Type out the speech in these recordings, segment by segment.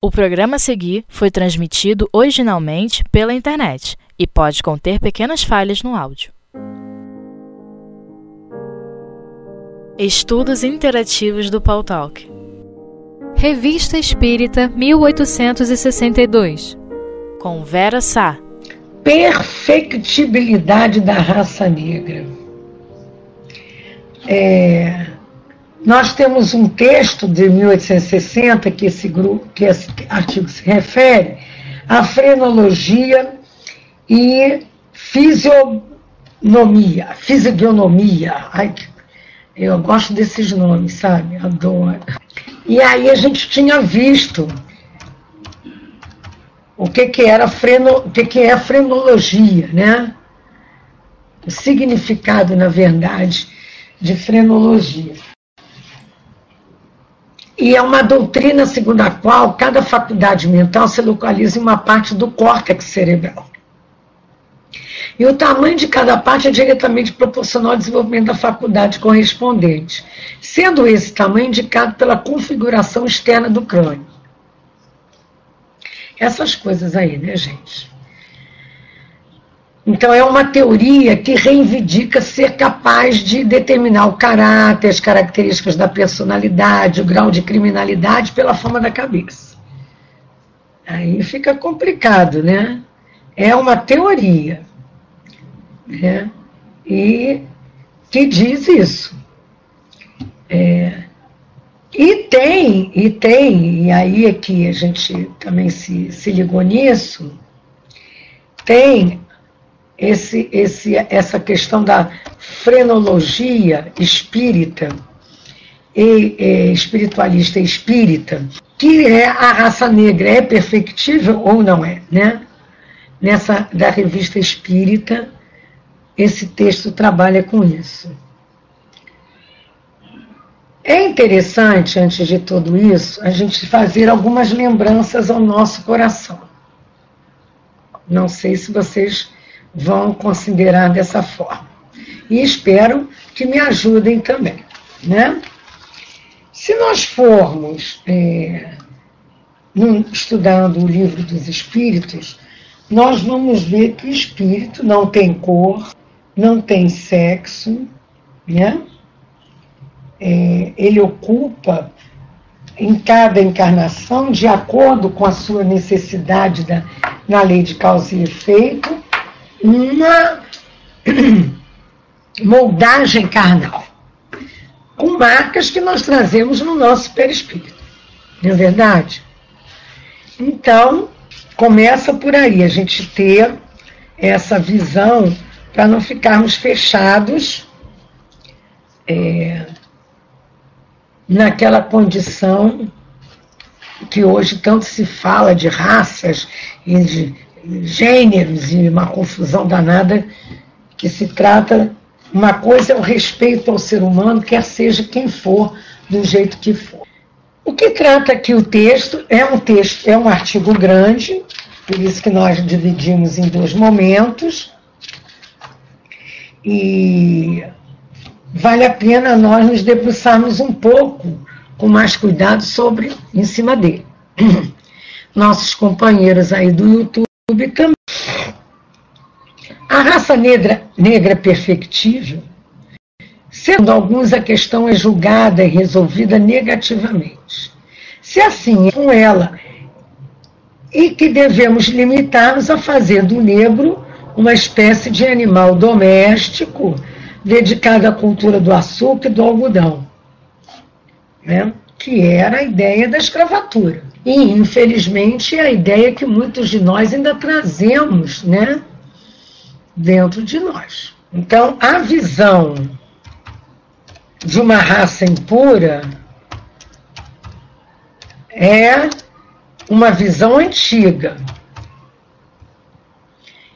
O programa a seguir foi transmitido originalmente pela internet e pode conter pequenas falhas no áudio. Estudos Interativos do Paul Talk Revista Espírita 1862 Com Vera Sá Perfectibilidade da raça negra. É, nós temos um texto de 1860 que esse, grupo, que esse artigo se refere à frenologia e fisionomia, fisionomia. Ai, eu gosto desses nomes, sabe? Adoro. E aí a gente tinha visto o que, que era freno, o que, que é frenologia, né? O significado, na verdade, de frenologia. E é uma doutrina segundo a qual cada faculdade mental se localiza em uma parte do córtex cerebral. E o tamanho de cada parte é diretamente proporcional ao desenvolvimento da faculdade correspondente, sendo esse tamanho indicado pela configuração externa do crânio. Essas coisas aí, né, gente? Então, é uma teoria que reivindica ser capaz de determinar o caráter, as características da personalidade, o grau de criminalidade pela forma da cabeça. Aí fica complicado, né? É uma teoria. Né? E que diz isso. É, e tem, e tem, e aí é que a gente também se, se ligou nisso, tem esse, esse, essa questão da frenologia espírita e, e espiritualista espírita, que é a raça negra, é perfectível ou não é, né? Nessa da revista Espírita, esse texto trabalha com isso. É interessante, antes de tudo isso, a gente fazer algumas lembranças ao nosso coração. Não sei se vocês vão considerar dessa forma. E espero que me ajudem também. Né? Se nós formos é, estudando o livro dos Espíritos, nós vamos ver que o espírito não tem cor, não tem sexo, né? É, ele ocupa em cada encarnação, de acordo com a sua necessidade da, na lei de causa e efeito, uma moldagem carnal, com marcas que nós trazemos no nosso perispírito. Não é verdade? Então, começa por aí, a gente ter essa visão para não ficarmos fechados é, naquela condição que hoje tanto se fala de raças e de gêneros e uma confusão danada que se trata. Uma coisa é o respeito ao ser humano, quer seja quem for, do jeito que for. O que trata aqui o texto é um texto, é um artigo grande, por isso que nós dividimos em dois momentos. E vale a pena nós nos debruçarmos um pouco com mais cuidado sobre em cima dele. Nossos companheiros aí do YouTube A raça negra, negra perfectível, sendo alguns a questão é julgada e resolvida negativamente. Se assim é com ela, e que devemos limitar-nos a fazer do negro uma espécie de animal doméstico dedicado à cultura do açúcar e do algodão, né? Que era a ideia da escravatura. E, infelizmente, é a ideia que muitos de nós ainda trazemos né, dentro de nós. Então, a visão de uma raça impura é uma visão antiga.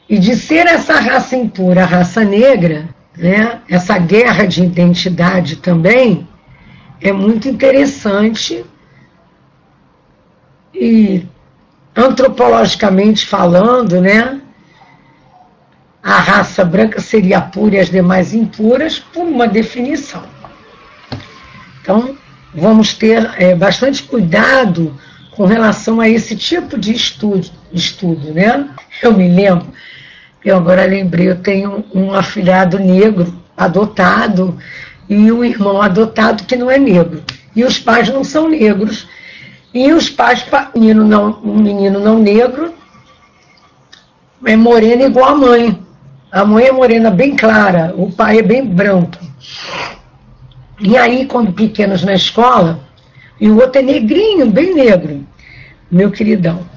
E de ser essa raça impura, a raça negra, né, essa guerra de identidade também, é muito interessante e antropologicamente falando, né, a raça branca seria pura e as demais impuras por uma definição. Então, vamos ter é, bastante cuidado com relação a esse tipo de estudo, estudo né? Eu me lembro, eu agora lembrei, eu tenho um afilhado negro adotado e um irmão adotado que não é negro. E os pais não são negros. E os pais, menino não, um menino não negro, é morena igual a mãe. A mãe é morena bem clara, o pai é bem branco. E aí, quando pequenos na escola, e o outro é negrinho, bem negro, meu queridão.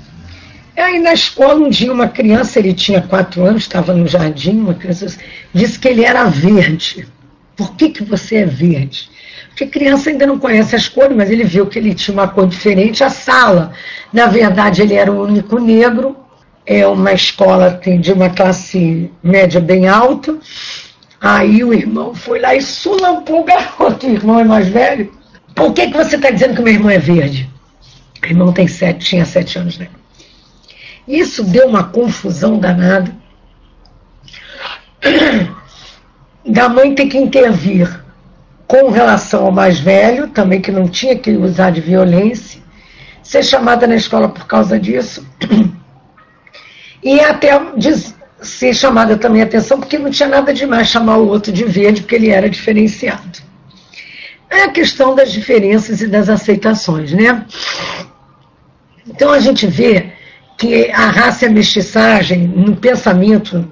E aí na escola, um dia, uma criança, ele tinha quatro anos, estava no jardim, uma criança disse que ele era verde. Por que, que você é verde? Porque criança ainda não conhece as cores, mas ele viu que ele tinha uma cor diferente. A sala, na verdade, ele era o único negro. É uma escola de uma classe média bem alta. Aí o irmão foi lá e sulampou o garoto. O irmão é mais velho. Por que, que você está dizendo que meu irmão é verde? O irmão tem sete, tinha sete anos, né? Isso deu uma confusão danada. Da mãe ter que intervir com relação ao mais velho, também que não tinha que usar de violência, ser chamada na escola por causa disso, e até ser chamada também atenção, porque não tinha nada demais chamar o outro de verde, porque ele era diferenciado. É a questão das diferenças e das aceitações, né? Então a gente vê que a raça e a mestiçagem no pensamento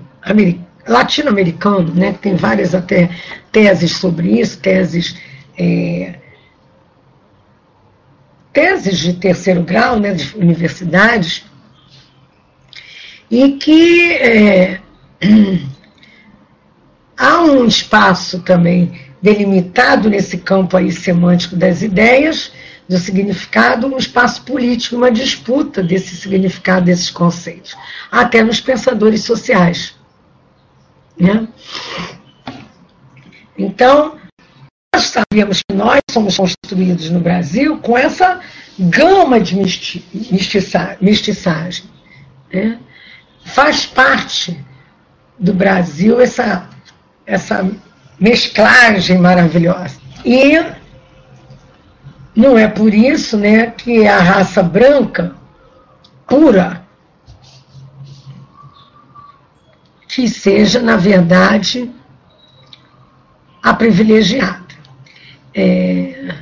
latino-americano, né, tem várias até teses sobre isso, teses é, teses de terceiro grau, né, de universidades, e que é, há um espaço também delimitado nesse campo aí semântico das ideias, do significado, um espaço político, uma disputa desse significado, desses conceitos, até nos pensadores sociais. Né? Então, nós sabíamos que nós somos construídos no Brasil com essa gama de misti mestiçagem. Né? Faz parte do Brasil essa, essa mesclagem maravilhosa. E não é por isso né, que a raça branca pura que seja, na verdade, a privilegiada. É,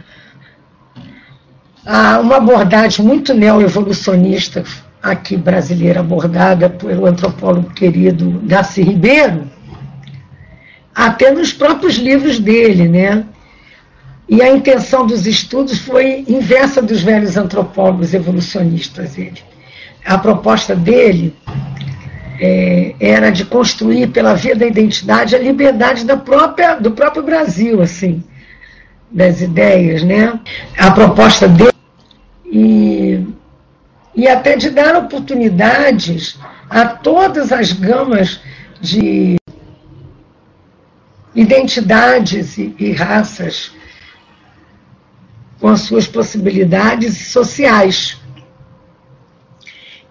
há uma abordagem muito neoevolucionista aqui brasileira, abordada pelo antropólogo querido Darcy Ribeiro, até nos próprios livros dele, né? E a intenção dos estudos foi inversa dos velhos antropólogos evolucionistas. Ele. A proposta dele é, era de construir pela via da identidade a liberdade da própria, do próprio Brasil, assim, das ideias, né? A proposta dele e, e até de dar oportunidades a todas as gamas de identidades e, e raças com as suas possibilidades sociais.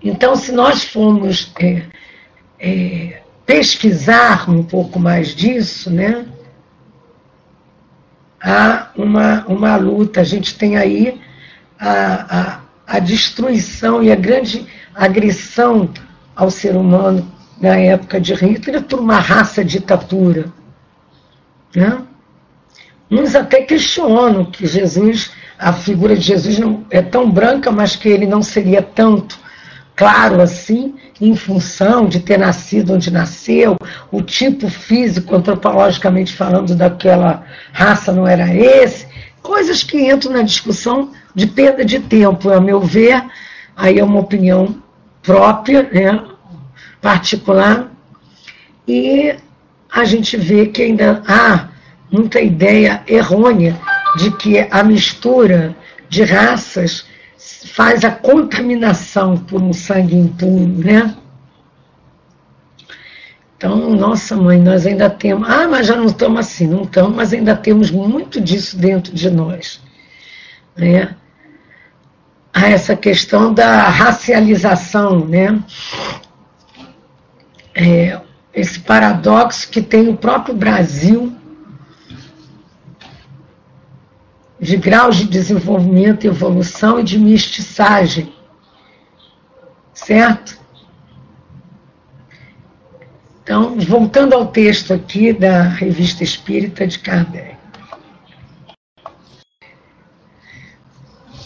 Então, se nós formos é, é, pesquisar um pouco mais disso, né, há uma, uma luta. A gente tem aí a, a, a destruição e a grande agressão ao ser humano na época de Hitler por uma raça ditadura. Né? Uns até questionam que Jesus a figura de Jesus não é tão branca, mas que ele não seria tanto claro assim, em função de ter nascido onde nasceu, o tipo físico, antropologicamente falando, daquela raça não era esse, coisas que entram na discussão de perda de tempo, a meu ver, aí é uma opinião própria, né, particular, e a gente vê que ainda há muita ideia errônea de que a mistura de raças faz a contaminação por um sangue impuro, né? Então, nossa mãe, nós ainda temos. Ah, mas já não estamos assim, não estamos, mas ainda temos muito disso dentro de nós. Né? Há essa questão da racialização, né? É, esse paradoxo que tem o próprio Brasil de graus de desenvolvimento, evolução e de mestiçagem. Certo? Então, voltando ao texto aqui da Revista Espírita de Kardec.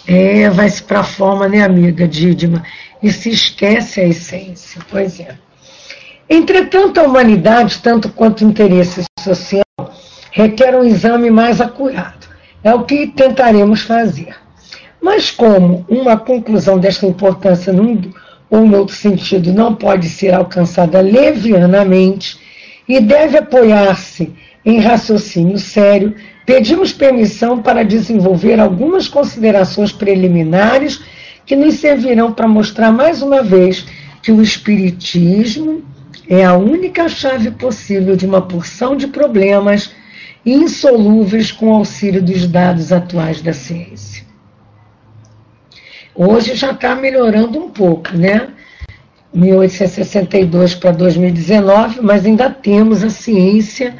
É, vai-se para a forma, né, amiga Dídima? E se esquece a essência. Pois é. Entretanto, a humanidade, tanto quanto o interesse social, requer um exame mais acurado. É o que tentaremos fazer. Mas como uma conclusão desta importância num ou no outro sentido não pode ser alcançada levianamente e deve apoiar-se em raciocínio sério, pedimos permissão para desenvolver algumas considerações preliminares que nos servirão para mostrar mais uma vez que o Espiritismo é a única chave possível de uma porção de problemas insolúveis com auxílio dos dados atuais da ciência. Hoje já está melhorando um pouco, né? 1862 para 2019, mas ainda temos a ciência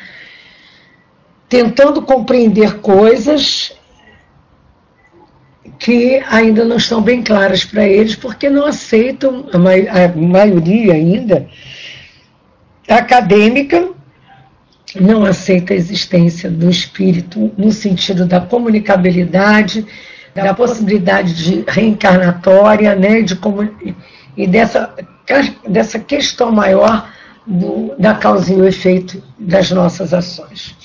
tentando compreender coisas que ainda não estão bem claras para eles, porque não aceitam, a, maioria ainda, acadêmica, não aceita a existência do espírito no sentido da comunicabilidade, da possibilidade de reencarnatória, né, de e dessa, dessa questão maior do, da causa e o efeito das nossas ações.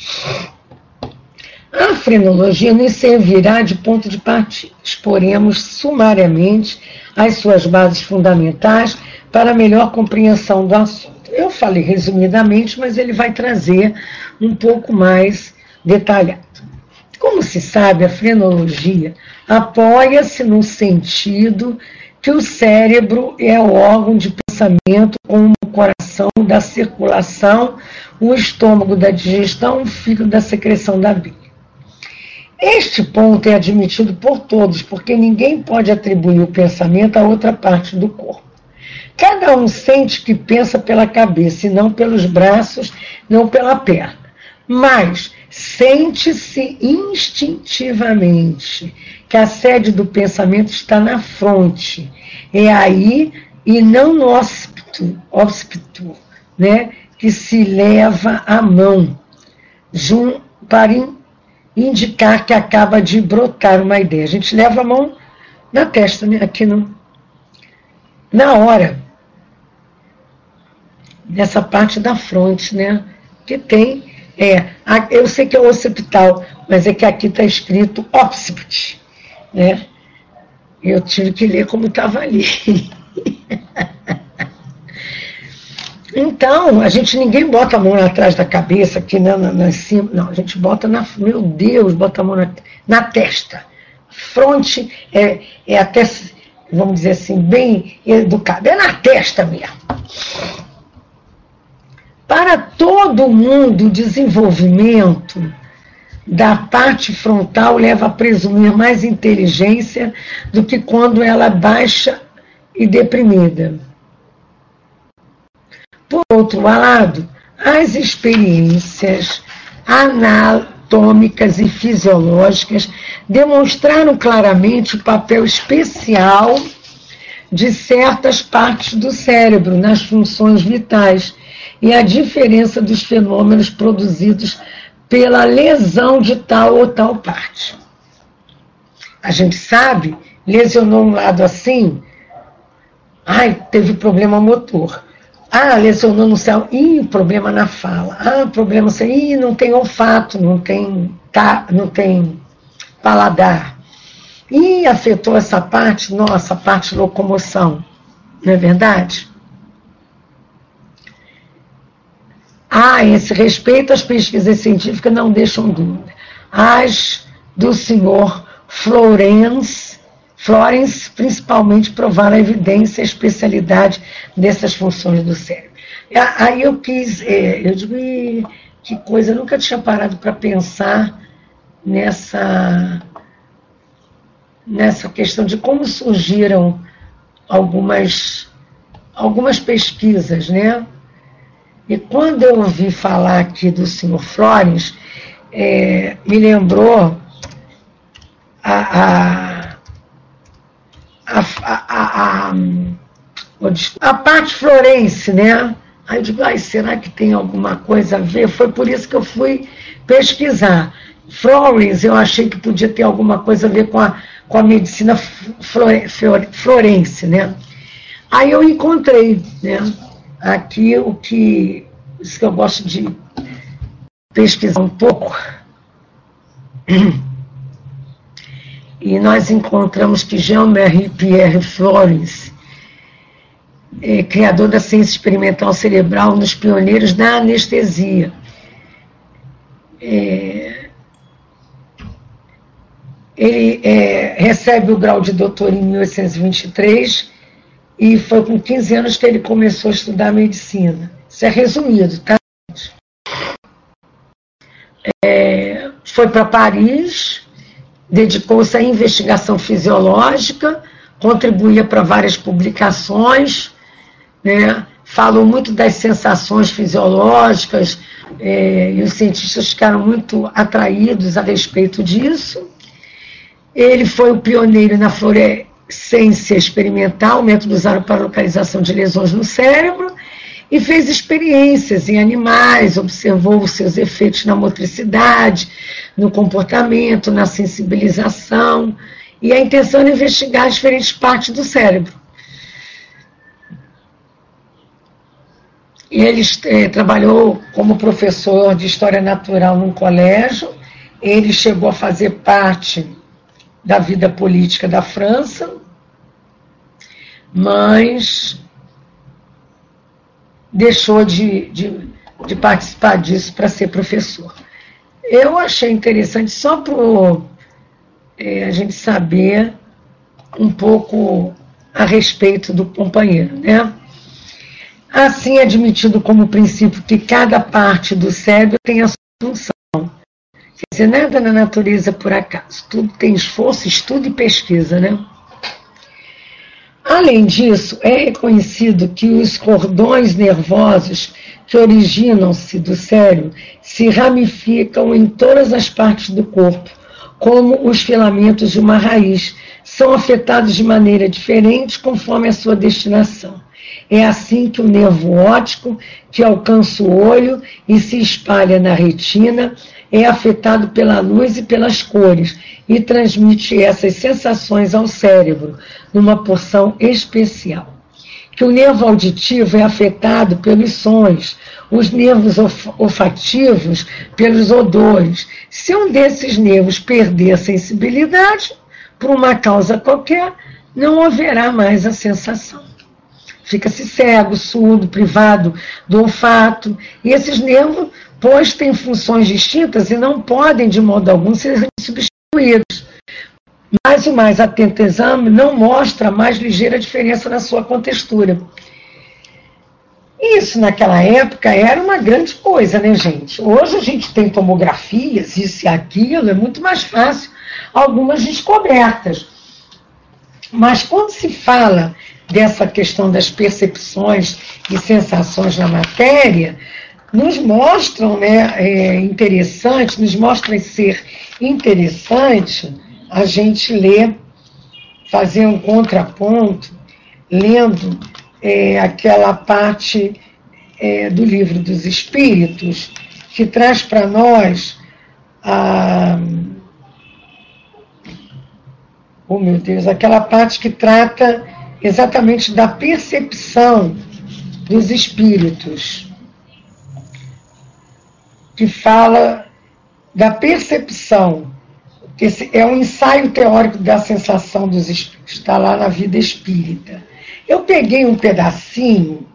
A frenologia nos servirá de ponto de partida. Exporemos sumariamente as suas bases fundamentais para melhor compreensão do assunto. Falei resumidamente, mas ele vai trazer um pouco mais detalhado. Como se sabe, a frenologia apoia-se no sentido que o cérebro é o órgão de pensamento, como o coração da circulação, o estômago da digestão, o fígado da secreção da bile. Este ponto é admitido por todos, porque ninguém pode atribuir o pensamento a outra parte do corpo. Cada um sente que pensa pela cabeça e não pelos braços, não pela perna. Mas sente-se instintivamente que a sede do pensamento está na fronte. É aí e não no óspito, né, que se leva a mão para indicar que acaba de brotar uma ideia. A gente leva a mão na testa, né, aqui no, na hora nessa parte da fronte, né? Que tem, é, eu sei que é occipital, mas é que aqui está escrito occipit, né? Eu tive que ler como estava ali. Então, a gente ninguém bota a mão atrás da cabeça, aqui na, na, na cima. Não, a gente bota na. Meu Deus, bota a mão na, na testa. Fronte é, é até, vamos dizer assim, bem educada. É na testa mesmo. Para todo mundo, o desenvolvimento da parte frontal leva a presumir mais inteligência do que quando ela é baixa e deprimida. Por outro lado, as experiências anatômicas e fisiológicas demonstraram claramente o papel especial de certas partes do cérebro nas funções vitais e a diferença dos fenômenos produzidos pela lesão de tal ou tal parte. A gente sabe, lesionou um lado assim, ai, teve problema motor. Ah, lesionou no céu, ih, problema na fala. Ah, problema assim, ih, não tem olfato, não tem, tá, não tem paladar. Ih, afetou essa parte, nossa, parte locomoção. Não é verdade? Ah, esse respeito às pesquisas científicas não deixam dúvida. As do senhor Florence, Florence principalmente provaram a evidência a especialidade dessas funções do cérebro. Aí eu quis, é, eu digo, que coisa, eu nunca tinha parado para pensar nessa, nessa questão de como surgiram algumas, algumas pesquisas, né? E quando eu ouvi falar aqui do senhor Flores, é, me lembrou a, a, a, a, parte florense, né? Aí eu digo, ai, será que tem alguma coisa a ver? Foi por isso que eu fui pesquisar. Florence, eu achei que podia ter alguma coisa a ver com a, com a medicina florense, né? Aí eu encontrei, né? Aqui o que, isso que eu gosto de pesquisar um pouco. E nós encontramos que Jean-Marie Pierre Florence, é, criador da ciência experimental cerebral, um dos pioneiros da anestesia. É, ele é, recebe o grau de doutor em 1823 e foi com 15 anos que ele começou a estudar medicina. Isso é resumido, tá? É, foi para Paris, dedicou-se à investigação fisiológica, contribuía para várias publicações, né? falou muito das sensações fisiológicas, é, e os cientistas ficaram muito atraídos a respeito disso. Ele foi o pioneiro na fluorescência experimental, método usado para localização de lesões no cérebro, e fez experiências em animais, observou os seus efeitos na motricidade, no comportamento, na sensibilização, e a intenção é investigar diferentes partes do cérebro. Ele é, trabalhou como professor de História Natural num colégio, ele chegou a fazer parte da vida política da França, mas deixou de, de, de participar disso para ser professor. Eu achei interessante só para é, a gente saber um pouco a respeito do companheiro, né? Assim admitido como princípio que cada parte do cérebro tem a sua função. Quer dizer, nada na natureza por acaso, tudo tem esforço, estudo e pesquisa, né? Além disso, é reconhecido que os cordões nervosos que originam-se do cérebro se ramificam em todas as partes do corpo, como os filamentos de uma raiz, são afetados de maneira diferente conforme a sua destinação. É assim que o nervo óptico, que alcança o olho e se espalha na retina, é afetado pela luz e pelas cores e transmite essas sensações ao cérebro numa porção especial. Que o nervo auditivo é afetado pelos sons, os nervos olfativos pelos odores. Se um desses nervos perder a sensibilidade, por uma causa qualquer, não haverá mais a sensação. Fica-se cego, surdo, privado do olfato, e esses nervos pois têm funções distintas e não podem, de modo algum, ser substituídos. Mais e mais atento exame não mostra a mais ligeira diferença na sua contextura. Isso naquela época era uma grande coisa, né, gente? Hoje a gente tem tomografias, isso e aquilo, é muito mais fácil algumas descobertas. Mas quando se fala dessa questão das percepções e sensações na matéria, nos mostram né, é, interessante, nos mostram ser interessante a gente ler, fazer um contraponto, lendo é, aquela parte é, do livro dos Espíritos, que traz para nós a. Oh meu Deus, aquela parte que trata exatamente da percepção dos espíritos que fala da percepção. Esse é um ensaio teórico da sensação dos espíritos, está lá na vida espírita. Eu peguei um pedacinho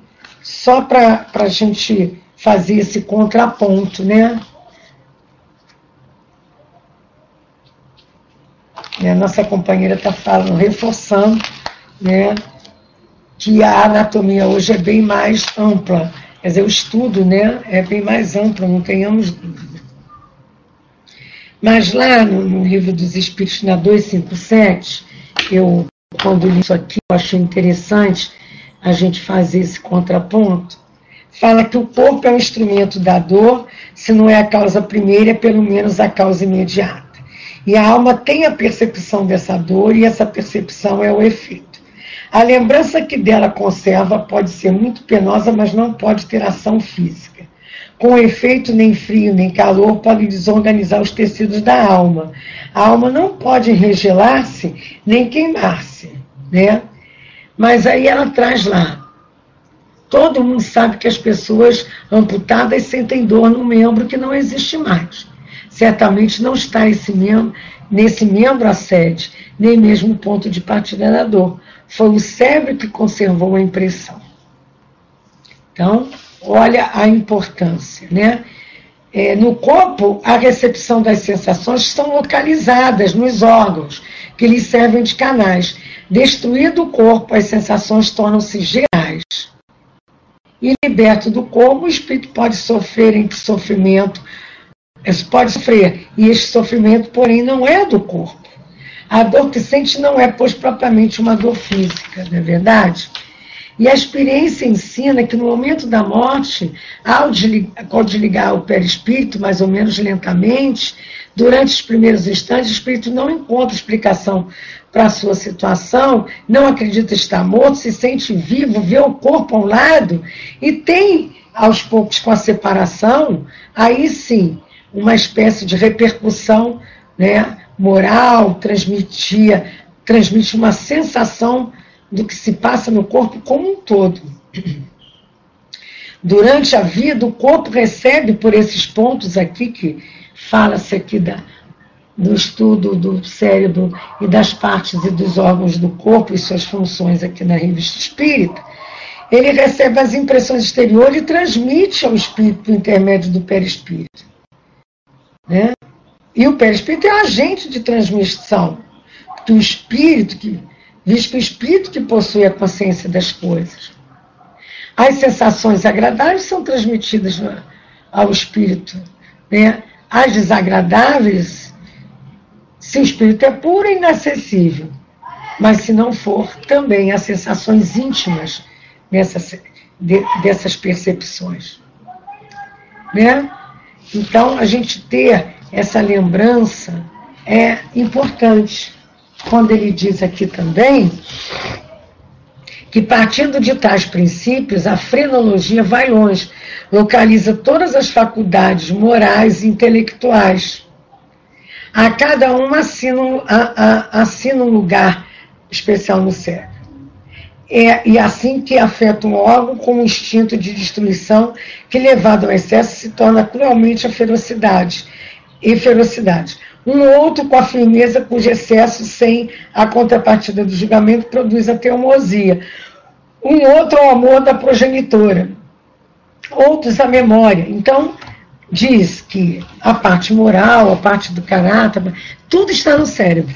só para a gente fazer esse contraponto, né? Nossa companheira está falando, reforçando, né, que a anatomia hoje é bem mais ampla Quer dizer, o estudo né, é bem mais amplo, não tenhamos dúvida. Mas lá no, no livro dos Espíritos, na 257, eu, quando li isso aqui, eu achei interessante a gente fazer esse contraponto. Fala que o corpo é um instrumento da dor, se não é a causa primeira, é pelo menos a causa imediata. E a alma tem a percepção dessa dor e essa percepção é o efeito. A lembrança que dela conserva pode ser muito penosa, mas não pode ter ação física. Com efeito, nem frio nem calor pode desorganizar os tecidos da alma. A alma não pode regelar-se nem queimar-se, né? Mas aí ela traz lá. Todo mundo sabe que as pessoas amputadas sentem dor no membro que não existe mais. Certamente não está esse membro, nesse membro a sede, nem mesmo o ponto de partida da dor. Foi o cérebro que conservou a impressão. Então, olha a importância, né? É, no corpo, a recepção das sensações estão localizadas nos órgãos, que lhes servem de canais. Destruído o corpo, as sensações tornam-se gerais. E liberto do corpo, o espírito pode sofrer em sofrimento, pode sofrer, e este sofrimento, porém, não é do corpo. A dor que sente não é, pois, propriamente uma dor física, não é verdade? E a experiência ensina que no momento da morte, ao desligar, o perispírito, mais ou menos lentamente, durante os primeiros instantes, o espírito não encontra explicação para a sua situação, não acredita estar morto, se sente vivo, vê o corpo ao lado e tem, aos poucos, com a separação, aí sim, uma espécie de repercussão né, moral, transmitia, transmite uma sensação do que se passa no corpo como um todo. Durante a vida, o corpo recebe por esses pontos aqui, que fala-se aqui da, do estudo do cérebro e das partes e dos órgãos do corpo e suas funções aqui na revista Espírita, ele recebe as impressões exteriores e transmite ao espírito por intermédio do perispírito. Né? E o perispírito é agente de transmissão, que o espírito que visto que o espírito que possui a consciência das coisas. As sensações agradáveis são transmitidas ao espírito. Né? As desagradáveis, se o espírito é puro e inacessível. Mas se não for, também há sensações íntimas nessas, de, dessas percepções. Né? Então, a gente ter essa lembrança é importante quando ele diz aqui também que partindo de tais princípios, a frenologia vai longe, localiza todas as faculdades morais e intelectuais. A cada uma assina, a, assina um lugar especial no cérebro. É, e assim que afeta um órgão com um instinto de destruição que, levado ao excesso, se torna cruelmente a ferocidade e ferocidade um outro com a firmeza cujo excesso sem a contrapartida do julgamento produz a teimosia, um outro ao amor da progenitora, outros a memória. Então, diz que a parte moral, a parte do caráter, tudo está no cérebro.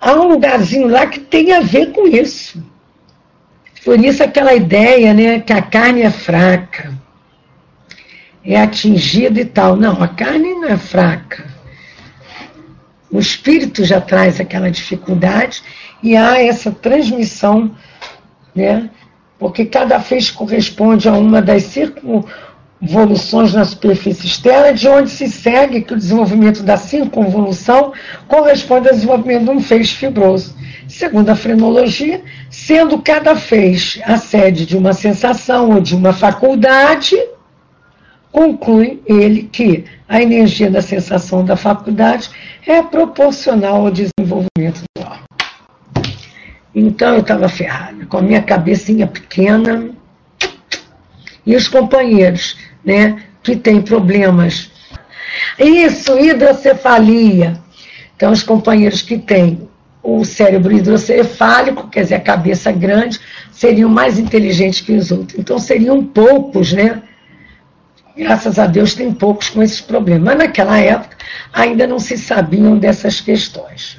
Há um lugarzinho lá que tem a ver com isso. Por isso aquela ideia, né, que a carne é fraca, é atingida e tal. Não, a carne não é fraca. O espírito já traz aquela dificuldade e há essa transmissão, né? Porque cada feixe corresponde a uma das circunvoluções na superfície externa, de onde se segue que o desenvolvimento da circunvolução corresponde ao desenvolvimento de um feixe fibroso. Segundo a frenologia, sendo cada feixe a sede de uma sensação ou de uma faculdade, conclui ele que a energia da sensação da faculdade é proporcional ao desenvolvimento do órgão. Então eu estava ferrada, com a minha cabecinha pequena. E os companheiros, né, que têm problemas. Isso, hidrocefalia. Então, os companheiros que têm o cérebro hidrocefálico, quer dizer, a cabeça grande, seriam mais inteligentes que os outros. Então, seriam poucos, né? Graças a Deus tem poucos com esses problemas. Mas naquela época ainda não se sabiam dessas questões.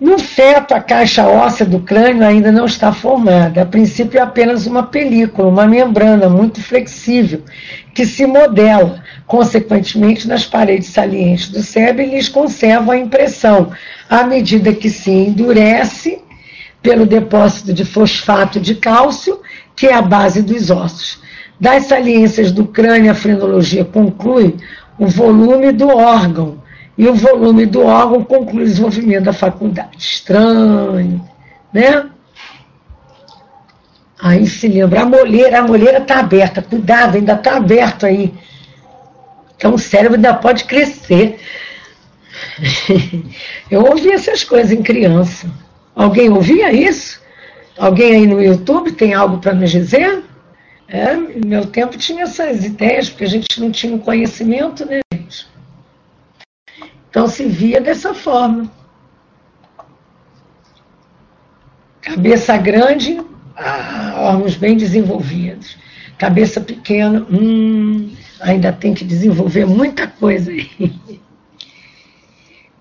No feto, a caixa óssea do crânio ainda não está formada. A princípio é apenas uma película, uma membrana muito flexível, que se modela, consequentemente, nas paredes salientes do cérebro e lhes conserva a impressão, à medida que se endurece pelo depósito de fosfato de cálcio, que é a base dos ossos. Das saliências do crânio, a frenologia conclui o volume do órgão e o volume do órgão conclui o desenvolvimento da faculdade. Estranho, né? Aí se lembra, a moleira, a moleira está aberta, cuidado, ainda está aberto aí. Então o cérebro ainda pode crescer. Eu ouvi essas coisas em criança. Alguém ouvia isso? Alguém aí no YouTube tem algo para nos dizer? É, no meu tempo tinha essas ideias, porque a gente não tinha conhecimento, né, gente? Então se via dessa forma. Cabeça grande, ah, órgãos bem desenvolvidos. Cabeça pequena, hum, ainda tem que desenvolver muita coisa aí.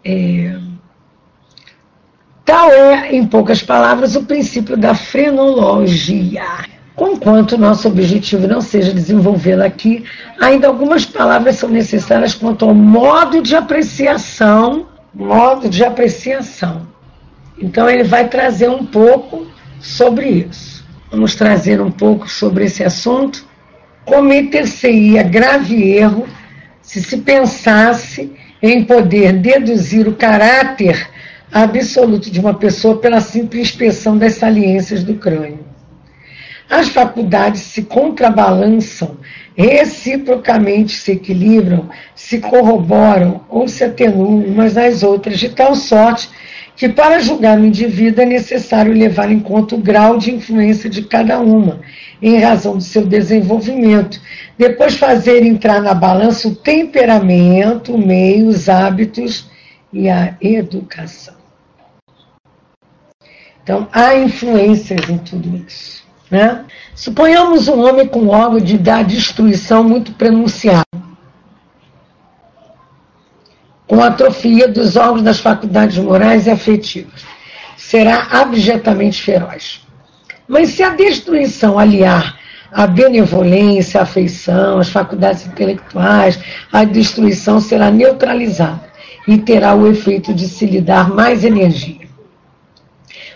É, tal é, em poucas palavras, o princípio da frenologia. Conquanto nosso objetivo não seja desenvolvê-la aqui, ainda algumas palavras são necessárias quanto ao modo de apreciação, modo de apreciação. Então ele vai trazer um pouco sobre isso. Vamos trazer um pouco sobre esse assunto. Cometer-se-ia grave erro se se pensasse em poder deduzir o caráter absoluto de uma pessoa pela simples inspeção das saliências do crânio. As faculdades se contrabalançam, reciprocamente se equilibram, se corroboram ou se atenuam umas às outras, de tal sorte que para julgar o indivíduo é necessário levar em conta o grau de influência de cada uma, em razão do seu desenvolvimento. Depois fazer entrar na balança o temperamento, o meio, os hábitos e a educação. Então, há influências em tudo isso. Né? Suponhamos um homem com órgão de dar destruição muito pronunciado, com atrofia dos órgãos das faculdades morais e afetivas. Será abjetamente feroz. Mas se a destruição aliar a benevolência, a afeição, as faculdades intelectuais, a destruição será neutralizada e terá o efeito de se lhe dar mais energia.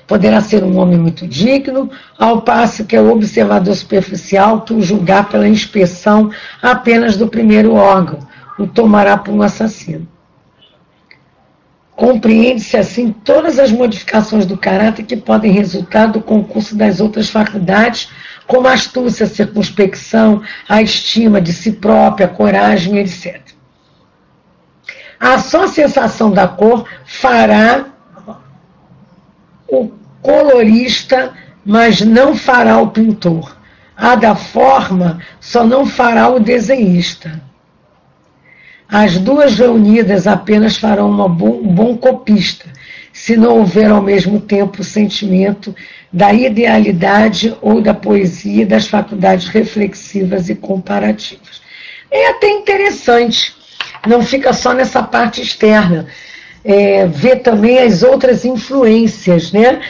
Poderá ser um homem muito digno, ao passo que é o observador superficial que o julgar pela inspeção apenas do primeiro órgão, o tomará por um assassino. Compreende-se assim todas as modificações do caráter que podem resultar do concurso das outras faculdades, como a astúcia, a circunspecção, a estima de si própria, a coragem, etc. A só sensação da cor fará o colorista, mas não fará o pintor. A da forma só não fará o desenhista. As duas reunidas apenas farão bom, um bom copista, se não houver ao mesmo tempo o sentimento da idealidade ou da poesia das faculdades reflexivas e comparativas. É até interessante, não fica só nessa parte externa, é, ver também as outras influências, né?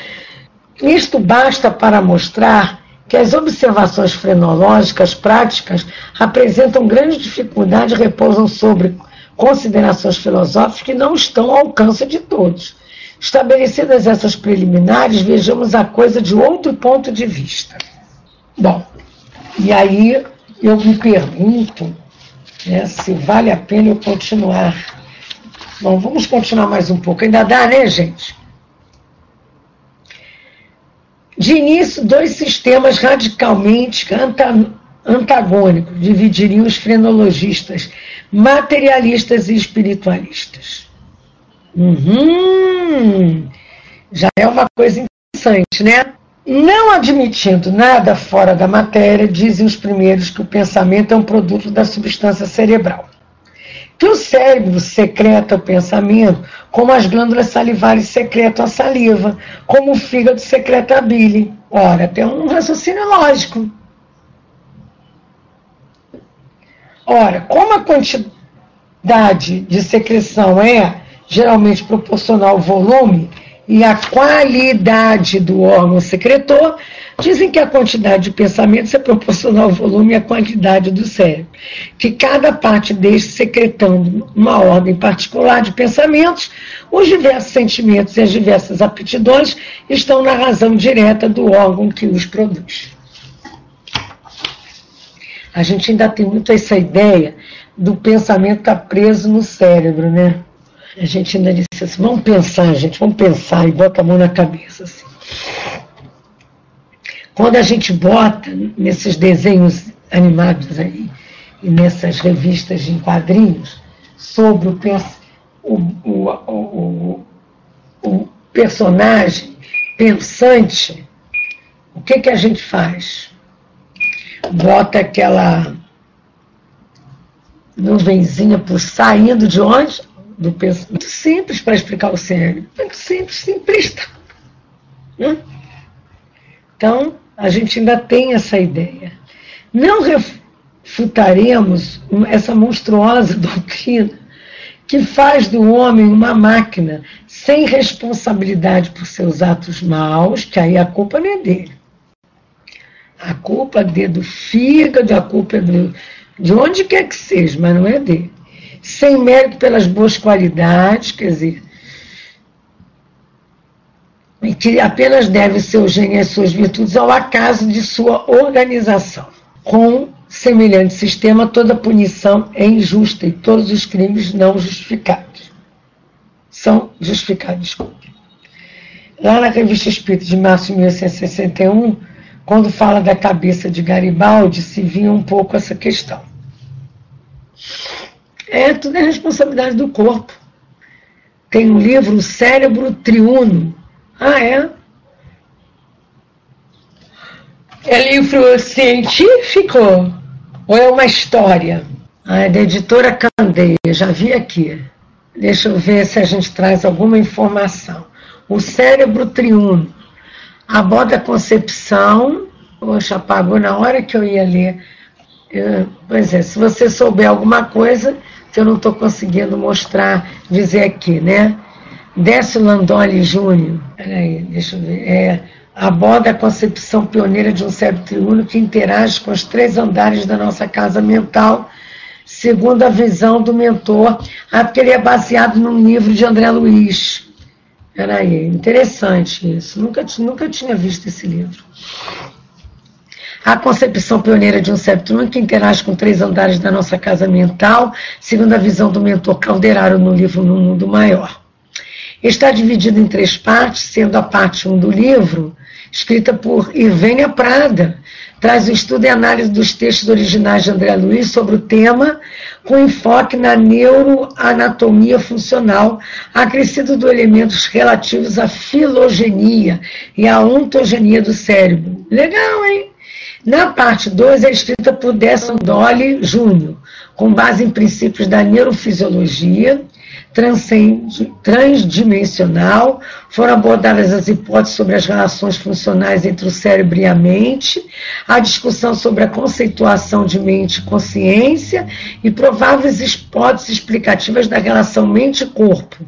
Isto basta para mostrar que as observações frenológicas práticas apresentam grande dificuldade repousam sobre considerações filosóficas que não estão ao alcance de todos. Estabelecidas essas preliminares, vejamos a coisa de outro ponto de vista. Bom, e aí eu me pergunto né, se vale a pena eu continuar. Bom, vamos continuar mais um pouco. Ainda dá, né, gente? De início, dois sistemas radicalmente antagônicos dividiriam os frenologistas, materialistas e espiritualistas. Uhum, já é uma coisa interessante, né? Não admitindo nada fora da matéria, dizem os primeiros que o pensamento é um produto da substância cerebral que o cérebro secreta o pensamento, como as glândulas salivares secretam a saliva, como o fígado secreta a bile. Ora, tem um raciocínio lógico. Ora, como a quantidade de secreção é geralmente proporcional ao volume e à qualidade do órgão secretor, Dizem que a quantidade de pensamentos é proporcional ao volume e à quantidade do cérebro, que cada parte deste secretando uma ordem particular de pensamentos, os diversos sentimentos e as diversas aptidões estão na razão direta do órgão que os produz. A gente ainda tem muito essa ideia do pensamento estar tá preso no cérebro, né? A gente ainda disse assim, vamos pensar, gente, vamos pensar, e bota a mão na cabeça. Assim. Quando a gente bota nesses desenhos animados aí, e nessas revistas em quadrinhos, sobre o, o, o, o personagem pensante, o que, que a gente faz? Bota aquela nuvenzinha por saindo de onde? Do pensamento. Muito simples para explicar o cérebro. Muito simples, simplista. Né? Então, a gente ainda tem essa ideia. Não refutaremos essa monstruosa doutrina que faz do homem uma máquina sem responsabilidade por seus atos maus, que aí a culpa não é dele. A culpa é do fígado, a culpa é do, de onde quer que seja, mas não é dele. Sem mérito pelas boas qualidades, quer dizer, que apenas deve seu gênio e suas virtudes ao acaso de sua organização. Com semelhante sistema, toda punição é injusta e todos os crimes não justificados são justificados. Desculpa. Lá na Revista Espírita de março de 1861, quando fala da cabeça de Garibaldi, se via um pouco essa questão. É, tudo é responsabilidade do corpo. Tem um livro, O Cérebro Triuno. Ah, é? É livro científico ou é uma história? Ah, é da editora Candeia, já vi aqui. Deixa eu ver se a gente traz alguma informação. O cérebro triuno aborda a concepção. Poxa, apagou na hora que eu ia ler. Eu, pois é, se você souber alguma coisa que eu não estou conseguindo mostrar, dizer aqui, né? Décio Landoli Júnior, peraí, deixa eu ver, é, aborda a concepção pioneira de um cérebro triuno que interage com os três andares da nossa casa mental, segundo a visão do mentor. Ah, porque ele é baseado num livro de André Luiz. Peraí, interessante isso. Nunca, nunca tinha visto esse livro. A concepção pioneira de um septrum que interage com três andares da nossa casa mental, segundo a visão do mentor Calderaro no livro No Mundo Maior. Está dividido em três partes, sendo a parte 1 um do livro, escrita por Irvênia Prada, traz o estudo e análise dos textos originais de André Luiz sobre o tema, com enfoque na neuroanatomia funcional, acrescido de elementos relativos à filogenia e à ontogenia do cérebro. Legal, hein? Na parte 2 é escrita por Desson Dolly Jr., com base em princípios da neurofisiologia, transdimensional, foram abordadas as hipóteses sobre as relações funcionais entre o cérebro e a mente, a discussão sobre a conceituação de mente e consciência e prováveis hipóteses explicativas da relação mente-corpo,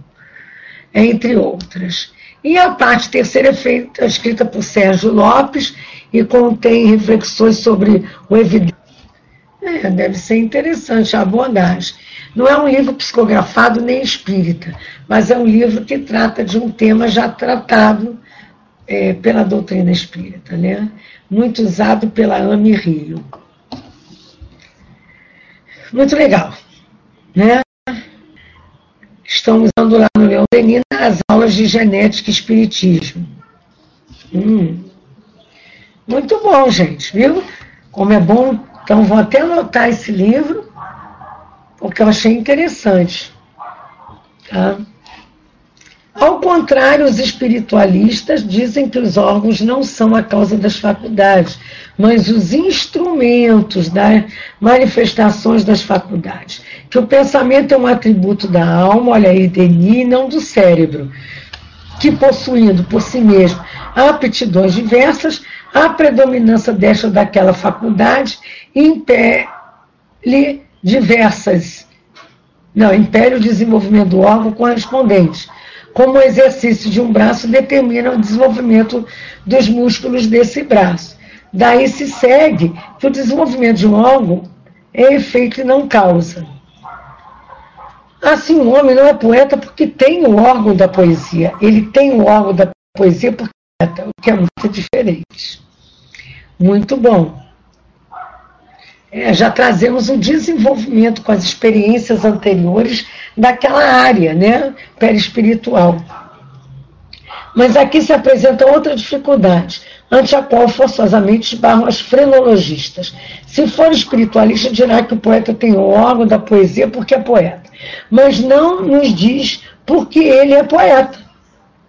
entre outras. E a parte terceira é feita, escrita por Sérgio Lopes e contém reflexões sobre o evidente. É, deve ser interessante a abordagem. Não é um livro psicografado nem espírita, mas é um livro que trata de um tema já tratado é, pela doutrina espírita, né? muito usado pela AME Rio. Muito legal. Né? Estão usando lá no Leão Denis as aulas de genética e espiritismo. Hum. Muito bom, gente, viu? Como é bom. Então, vou até anotar esse livro porque eu achei interessante. Tá? Ao contrário, os espiritualistas dizem que os órgãos não são a causa das faculdades, mas os instrumentos das manifestações das faculdades. Que o pensamento é um atributo da alma, olha aí, Denis, não do cérebro, que possuindo por si mesmo aptidões diversas, a predominância desta ou daquela faculdade impele diversas. Não, impede o desenvolvimento do órgão correspondente. Como o exercício de um braço determina o desenvolvimento dos músculos desse braço. Daí se segue que o desenvolvimento de um órgão é efeito e não causa. Assim, o homem não é poeta porque tem o órgão da poesia. Ele tem o órgão da poesia porque é o que é muito diferente. Muito bom. É, já trazemos o desenvolvimento com as experiências anteriores daquela área, né, perispiritual. Mas aqui se apresenta outra dificuldade, ante a qual forçosamente esbarram as frenologistas. Se for espiritualista, dirá que o poeta tem o órgão da poesia porque é poeta, mas não nos diz porque ele é poeta.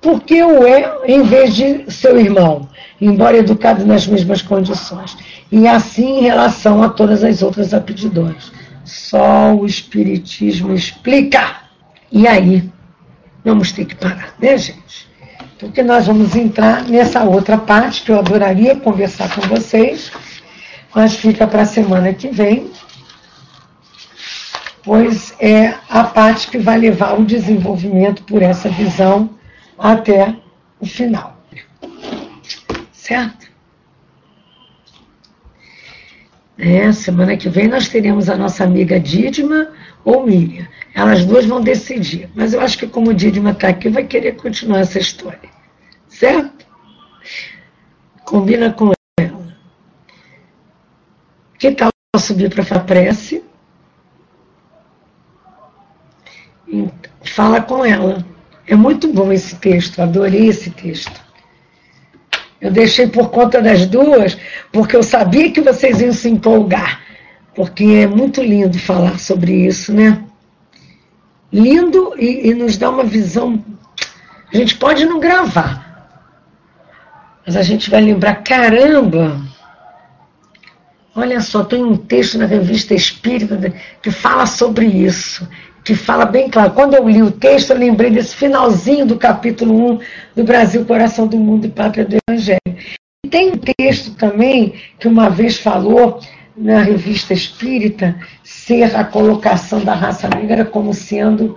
Porque o é em vez de seu irmão, embora educado nas mesmas condições. E assim em relação a todas as outras aptidões. Só o Espiritismo explica. E aí, vamos ter que parar, né, gente? Porque nós vamos entrar nessa outra parte que eu adoraria conversar com vocês, mas fica para a semana que vem, pois é a parte que vai levar o desenvolvimento por essa visão até o final. Certo? É, semana que vem nós teremos a nossa amiga Didma ou Miriam. Elas duas vão decidir. Mas eu acho que como Didma está aqui, vai querer continuar essa história. Certo? Combina com ela. Que tal subir para a prece? Fala com ela. É muito bom esse texto, adorei esse texto. Eu deixei por conta das duas, porque eu sabia que vocês iam se empolgar, porque é muito lindo falar sobre isso, né? Lindo e, e nos dá uma visão. A gente pode não gravar, mas a gente vai lembrar: caramba, olha só, tem um texto na revista Espírita que fala sobre isso que fala bem claro. Quando eu li o texto, eu lembrei desse finalzinho do capítulo 1 do Brasil, Coração do Mundo e Pátria do Evangelho. E tem um texto também que uma vez falou na revista Espírita ser a colocação da raça negra como sendo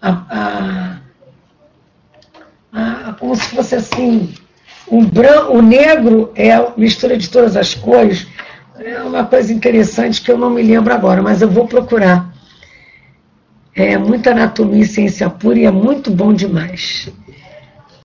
a, a, a como se fosse assim um branco, o negro é mistura de todas as cores. É uma coisa interessante que eu não me lembro agora, mas eu vou procurar. É muita anatomia e ciência pura e é muito bom demais.